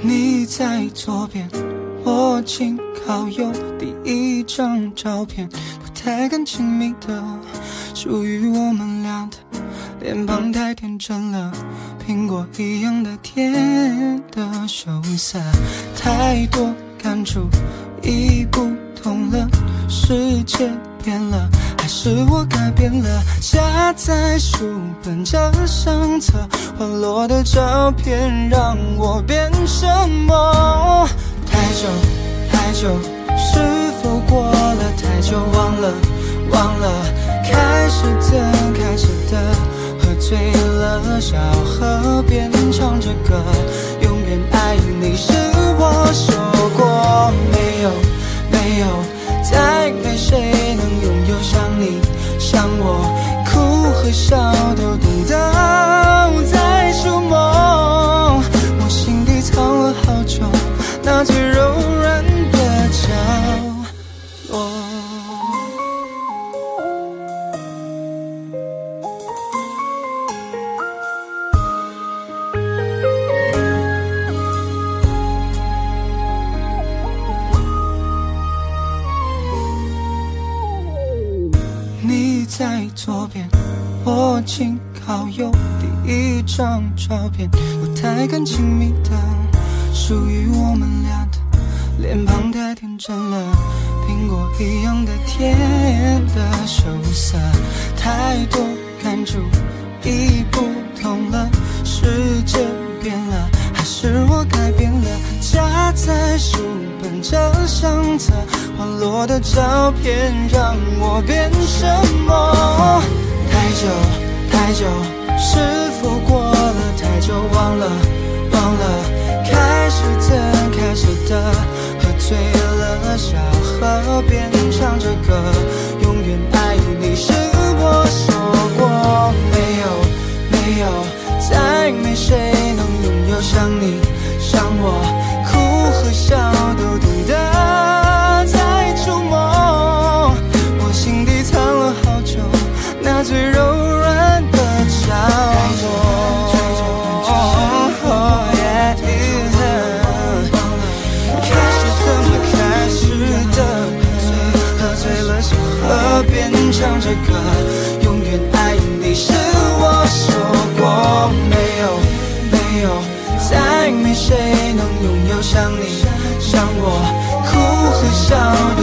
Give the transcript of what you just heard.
你在左边，我紧靠右。第一张照片，不太敢亲密的，属于我们俩的。脸庞太天真了，苹果一样的甜的羞涩，太多感触已不同了，世界变了。还是我改变了，夹在书本这相册，滑落的照片让我变？久太久，是否过了太久？忘了忘了，开始的开始的，喝醉了，小河边唱着歌，永远爱你是我说过没有没有。再没谁能拥有像你，像我，哭和笑都在左边，我紧靠右。第一张照片，不太敢亲密的，属于我们俩的。脸庞太天真了，苹果一样的甜的羞涩，太多感触已不同了，世界变了，还是我改变了？夹在书本这相册。我的照片让我变什么？太久太久，是否过了太久？忘了忘了，开始的开始的，喝醉了，小河边唱着歌，永远爱你是我说过没有没有，再没谁能拥有像你唱着歌，永远爱你是我说过没有没有，再没谁能拥有像你像我，哭和笑都